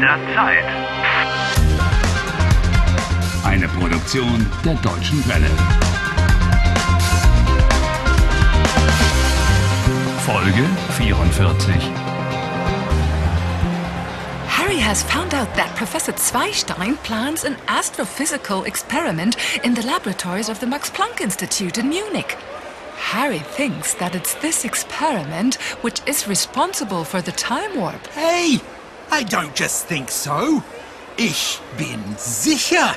der Zeit. Eine Produktion der Deutschen Welle. Folge 44. Harry has found out that Professor Zweistein plans an astrophysical experiment in the laboratories of the Max Planck Institute in Munich. Harry thinks that it's this experiment which is responsible for the time warp. Hey, I don't just think so. Ich bin sicher.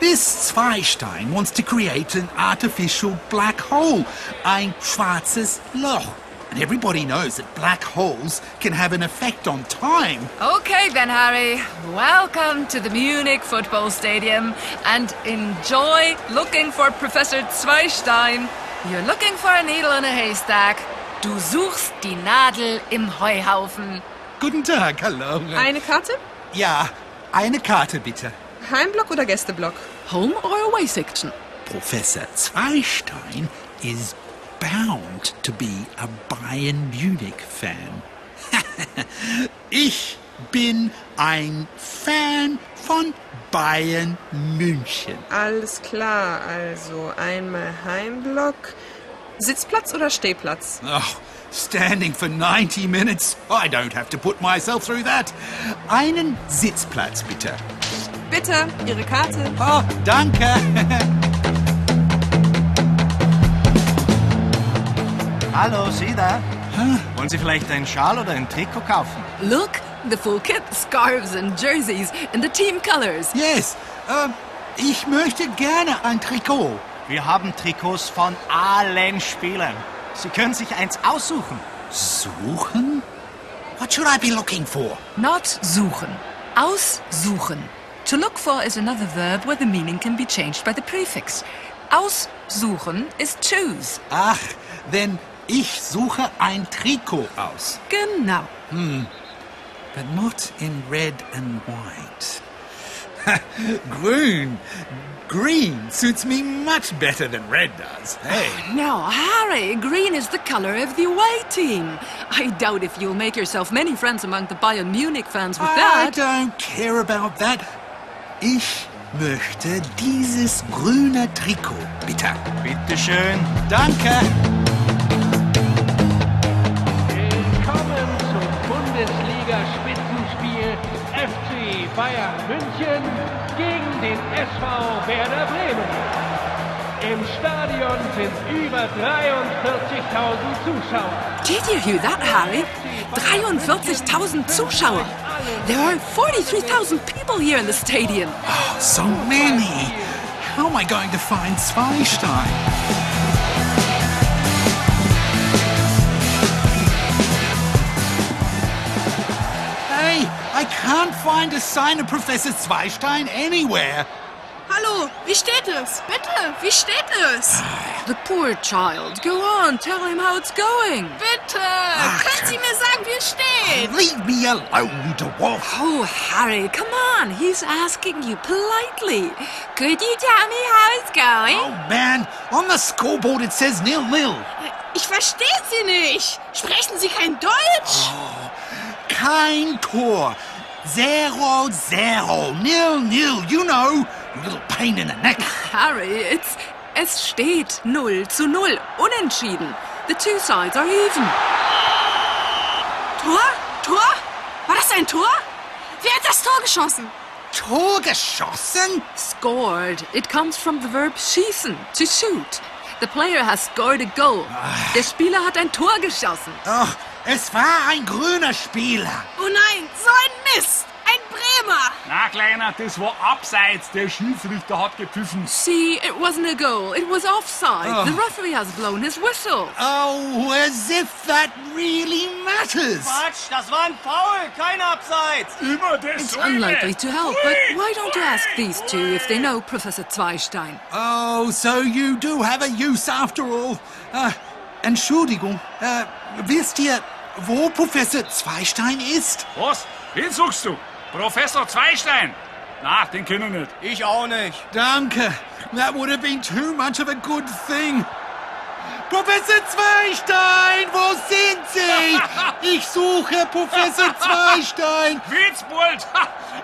This Zweistein wants to create an artificial black hole, ein schwarzes Loch. And everybody knows that black holes can have an effect on time. Okay, then, Harry. Welcome to the Munich Football Stadium and enjoy looking for Professor Zweistein. You're looking for a needle in a haystack. Du suchst die Nadel im Heuhaufen. Guten Tag, hallo. Eine Karte? Ja, eine Karte bitte. Heimblock oder Gästeblock? Home or away section? Professor Zweistein is bound to be a Bayern Munich fan. ich bin ein Fan von Bayern München. Alles klar, also einmal Heimblock. Sitzplatz oder Stehplatz? Oh, standing for 90 minutes? I don't have to put myself through that. Einen Sitzplatz bitte. Bitte, Ihre Karte. Oh, danke. Hallo, Sie da? Wollen Sie vielleicht einen Schal oder ein Trikot kaufen? Look, the full kit, scarves and jerseys in the team colors. Yes, äh, ich möchte gerne ein Trikot. Wir haben Trikots von allen Spielern. Sie können sich eins aussuchen. Suchen? What should I be looking for? Not suchen. Aussuchen. To look for is another verb where the meaning can be changed by the prefix. Aussuchen is choose. Ach, denn ich suche ein Trikot aus. Genau. But not in red and white. Grün. Green suits me much better than red does. Hey. Now, Harry, green is the color of the away team. I doubt if you'll make yourself many friends among the Bayern Munich fans with I that. don't care about that. Ich möchte dieses grüne Trikot, bitte. Bitte schön. Danke. München gegen den SV Werder Bremen. Im Stadion sind über 43.000 Zuschauer. Did you hear that, Harry? 43,000 Zuschauer. There are 43,000 people here in the stadium. So many. How am I going to find Zweistein? Can't find a sign of Professor Zweistein anywhere. Hallo, wie steht es? Bitte, wie steht es? The poor child. Go on, tell him how it's going. Bitte, können Sie mir sagen, wie es steht? Leave me alone, dwarf. Oh, Harry, come on. He's asking you politely. Could you tell me how it's going? Oh man, on the scoreboard it says nil nil. Ich verstehe Sie nicht. Sprechen Sie kein Deutsch? Kein Tor. Zero zero. Nil nil. You know, you little pain in the neck. Harry, it's. Es steht 0 zu 0. Unentschieden. The two sides are even. Tor? Tor? War das ein Tor? Wer hat das Tor geschossen? Tor geschossen? Scored. It comes from the verb schießen, to shoot. The player has scored a goal. Der Spieler hat ein Tor geschossen. Ach, es war ein grüner Spieler. Oh nein, so ein Mist. Ein Na, Kleiner, das war abseits. Der Schiedsrichter hat gepfiffen. See, it wasn't a goal. It was offside. The referee has blown his whistle. Oh, as if that really matters. Quatsch, das war ein Foul, kein Abseits. Immer das It's unlikely to help, but why don't you ask these two if they know Professor Zweistein? Oh, so you do have a use after all. Uh, Entschuldigung, uh, wisst ihr, wo Professor Zweistein ist? Was? Wen suchst du? Professor Zweistein? Na, den kennen wir nicht. Ich auch nicht. Danke. That would have been too much of a good thing. Professor Zweistein, wo sind Sie? Ich suche Professor Zweistein. Witzbold!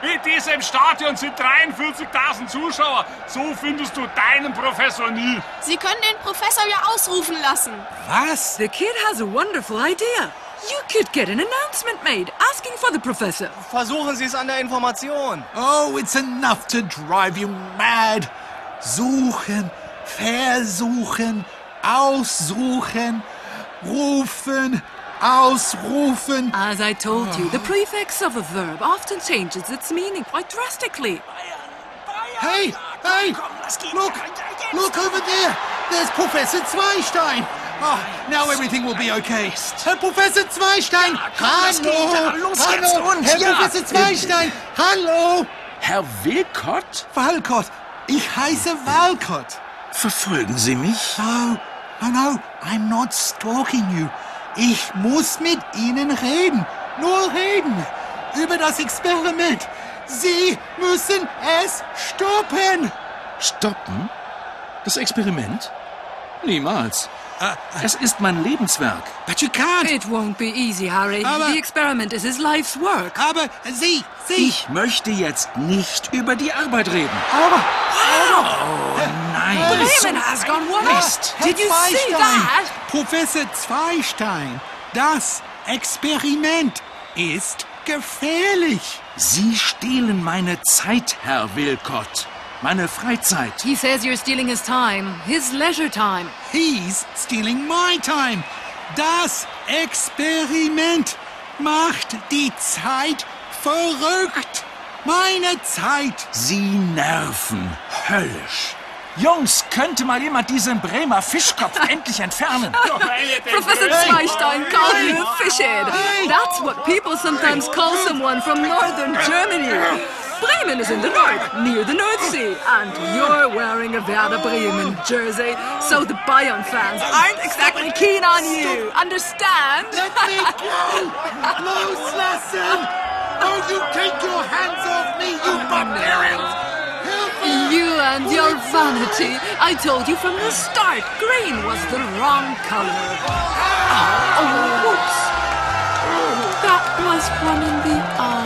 In diesem Stadion sind 43.000 Zuschauer. So findest du deinen Professor nie. Sie können den Professor ja ausrufen lassen. Was? The kid has a wonderful idea. You could get an announcement made asking for the professor. Versuchen Sie es an der Information. Oh, it's enough to drive you mad. Suchen, versuchen, aussuchen, rufen, ausrufen. As I told you, the prefix of a verb often changes its meaning quite drastically. Hey, hey, look, look over there. There's Professor Zweistein. Oh, now everything will be okay. Herr Professor Zweistein, hallo, Los jetzt hallo, und Herr ja. Professor Zweistein, hallo. Herr Wilcott, Walcott, ich heiße Walcott. verfolgen Sie mich? No, no, no, I'm not stalking you. Ich muss mit Ihnen reden. Nur reden. Über das Experiment. Sie müssen es stoppen. Stoppen? Das Experiment? Niemals. Es ist mein Lebenswerk. But you can't. It won't be easy, Harry. Aber- the experiment is his life's work. Aber Sie, Sie. Ich möchte jetzt nicht über die Arbeit reden. Aber. Nein. Bremen has gone west. Herr Did you see that? Professor Zweistein, das Experiment ist gefährlich. Sie stehlen meine Zeit, Herr Wilcott. Meine Freizeit. He says you're stealing his time, his leisure time. He's stealing my time. Das Experiment macht die Zeit verrückt. Meine Zeit. Sie nerven. Höllisch. Jungs, könnte mal jemand diesen Bremer Fischkopf endlich entfernen? Professor Zweistein called you a fishhead. That's what people sometimes call someone from northern Germany. Bremen is in the north, near the North Sea, and you're wearing a Werder Bremen jersey, so the Bayern fans aren't exactly keen on you. Understand? Let me go. Loslassen. Oh, you take your hands off me, you barbarians. You and your vanity. I told you from the start, green was the wrong color. Oh, oh whoops. That was one in the eye.